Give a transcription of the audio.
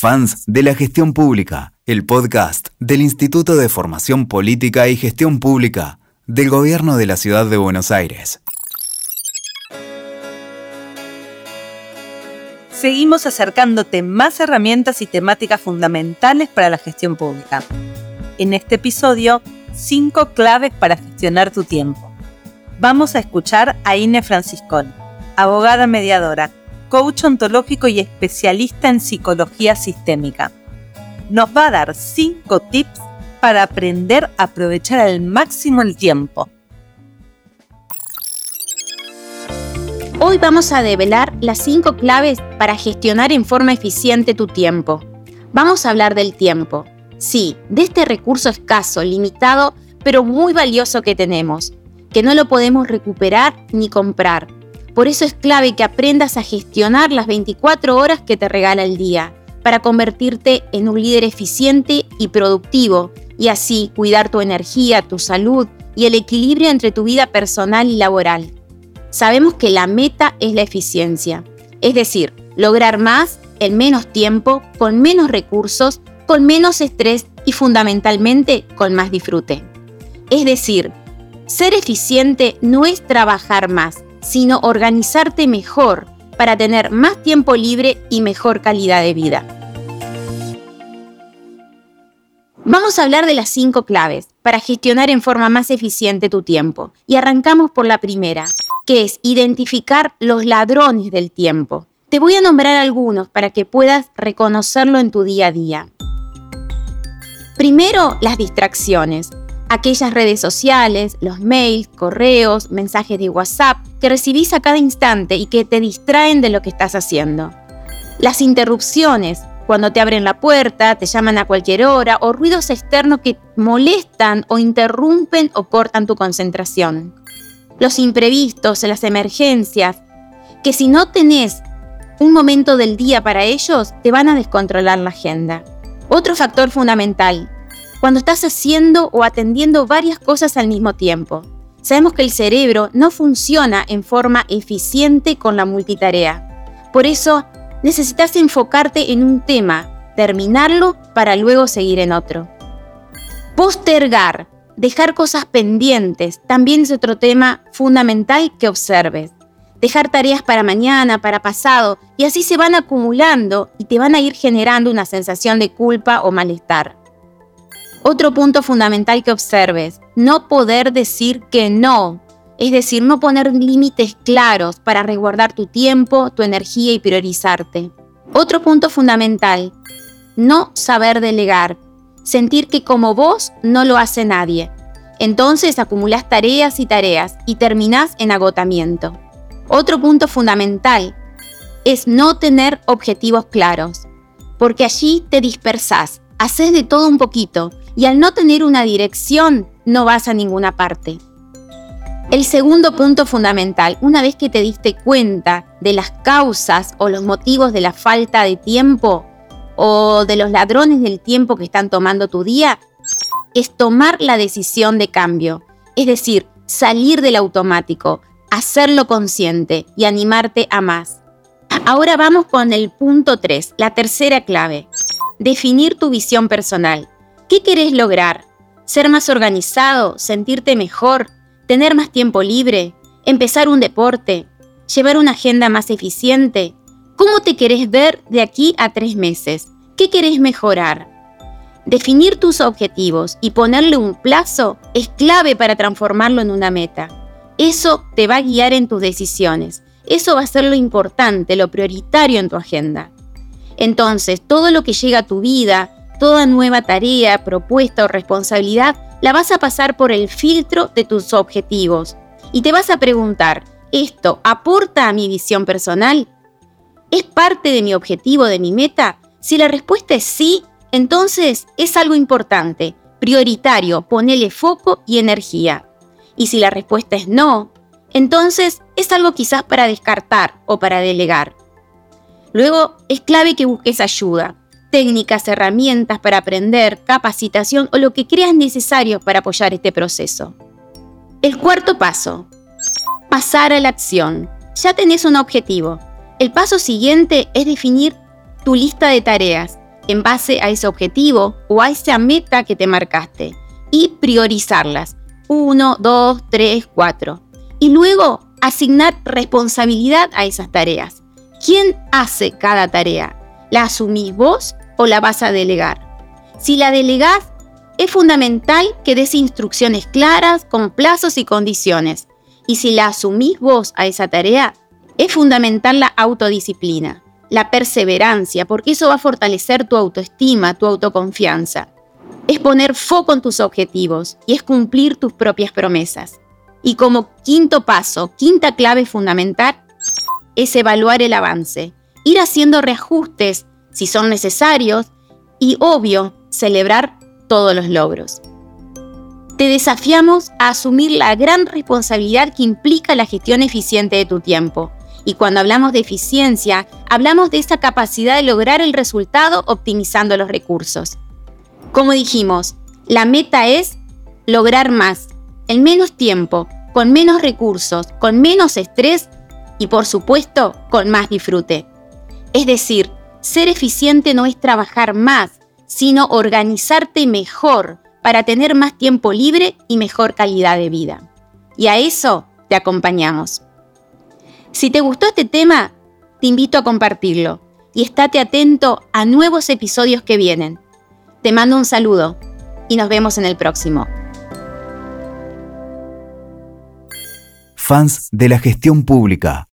fans de la gestión pública, el podcast del Instituto de Formación Política y Gestión Pública del Gobierno de la Ciudad de Buenos Aires. Seguimos acercándote más herramientas y temáticas fundamentales para la gestión pública. En este episodio, 5 claves para gestionar tu tiempo. Vamos a escuchar a Ine Franciscón, abogada mediadora, coach ontológico y especialista en psicología sistémica. Nos va a dar 5 tips para aprender a aprovechar al máximo el tiempo. Hoy vamos a develar las 5 claves para gestionar en forma eficiente tu tiempo. Vamos a hablar del tiempo. Sí, de este recurso escaso, limitado, pero muy valioso que tenemos, que no lo podemos recuperar ni comprar por eso es clave que aprendas a gestionar las 24 horas que te regala el día, para convertirte en un líder eficiente y productivo, y así cuidar tu energía, tu salud y el equilibrio entre tu vida personal y laboral. Sabemos que la meta es la eficiencia, es decir, lograr más en menos tiempo, con menos recursos, con menos estrés y fundamentalmente con más disfrute. Es decir, ser eficiente no es trabajar más, sino organizarte mejor para tener más tiempo libre y mejor calidad de vida. Vamos a hablar de las cinco claves para gestionar en forma más eficiente tu tiempo. Y arrancamos por la primera, que es identificar los ladrones del tiempo. Te voy a nombrar algunos para que puedas reconocerlo en tu día a día. Primero, las distracciones aquellas redes sociales, los mails, correos, mensajes de WhatsApp que recibís a cada instante y que te distraen de lo que estás haciendo. Las interrupciones, cuando te abren la puerta, te llaman a cualquier hora, o ruidos externos que molestan o interrumpen o cortan tu concentración. Los imprevistos, las emergencias, que si no tenés un momento del día para ellos, te van a descontrolar la agenda. Otro factor fundamental, cuando estás haciendo o atendiendo varias cosas al mismo tiempo. Sabemos que el cerebro no funciona en forma eficiente con la multitarea. Por eso, necesitas enfocarte en un tema, terminarlo para luego seguir en otro. Postergar, dejar cosas pendientes, también es otro tema fundamental que observes. Dejar tareas para mañana, para pasado, y así se van acumulando y te van a ir generando una sensación de culpa o malestar. Otro punto fundamental que observes, no poder decir que no, es decir, no poner límites claros para resguardar tu tiempo, tu energía y priorizarte. Otro punto fundamental, no saber delegar, sentir que como vos no lo hace nadie. Entonces acumulas tareas y tareas y terminás en agotamiento. Otro punto fundamental es no tener objetivos claros, porque allí te dispersás, haces de todo un poquito y al no tener una dirección no vas a ninguna parte. El segundo punto fundamental, una vez que te diste cuenta de las causas o los motivos de la falta de tiempo o de los ladrones del tiempo que están tomando tu día, es tomar la decisión de cambio, es decir, salir del automático, hacerlo consciente y animarte a más. Ahora vamos con el punto 3, la tercera clave, definir tu visión personal. ¿Qué querés lograr? ¿Ser más organizado? ¿Sentirte mejor? ¿Tener más tiempo libre? ¿Empezar un deporte? ¿Llevar una agenda más eficiente? ¿Cómo te querés ver de aquí a tres meses? ¿Qué querés mejorar? Definir tus objetivos y ponerle un plazo es clave para transformarlo en una meta. Eso te va a guiar en tus decisiones. Eso va a ser lo importante, lo prioritario en tu agenda. Entonces, todo lo que llega a tu vida, Toda nueva tarea, propuesta o responsabilidad la vas a pasar por el filtro de tus objetivos y te vas a preguntar, ¿esto aporta a mi visión personal? ¿Es parte de mi objetivo, de mi meta? Si la respuesta es sí, entonces es algo importante, prioritario, ponele foco y energía. Y si la respuesta es no, entonces es algo quizás para descartar o para delegar. Luego es clave que busques ayuda técnicas, herramientas para aprender, capacitación o lo que creas necesario para apoyar este proceso. El cuarto paso, pasar a la acción. Ya tenés un objetivo. El paso siguiente es definir tu lista de tareas. en base a ese objetivo o a esa meta que te marcaste y priorizarlas. 1, 2, 3, 4. Y luego asignar responsabilidad a esas tareas. ¿Quién hace cada tarea? ¿La asumís vos o la vas a delegar? Si la delegás, es fundamental que des instrucciones claras con plazos y condiciones. Y si la asumís vos a esa tarea, es fundamental la autodisciplina, la perseverancia, porque eso va a fortalecer tu autoestima, tu autoconfianza. Es poner foco en tus objetivos y es cumplir tus propias promesas. Y como quinto paso, quinta clave fundamental, es evaluar el avance, ir haciendo reajustes si son necesarios y, obvio, celebrar todos los logros. Te desafiamos a asumir la gran responsabilidad que implica la gestión eficiente de tu tiempo. Y cuando hablamos de eficiencia, hablamos de esa capacidad de lograr el resultado optimizando los recursos. Como dijimos, la meta es lograr más, en menos tiempo, con menos recursos, con menos estrés y por supuesto con más disfrute. Es decir, ser eficiente no es trabajar más, sino organizarte mejor para tener más tiempo libre y mejor calidad de vida. Y a eso te acompañamos. Si te gustó este tema, te invito a compartirlo y estate atento a nuevos episodios que vienen. Te mando un saludo y nos vemos en el próximo. Fans de la gestión pública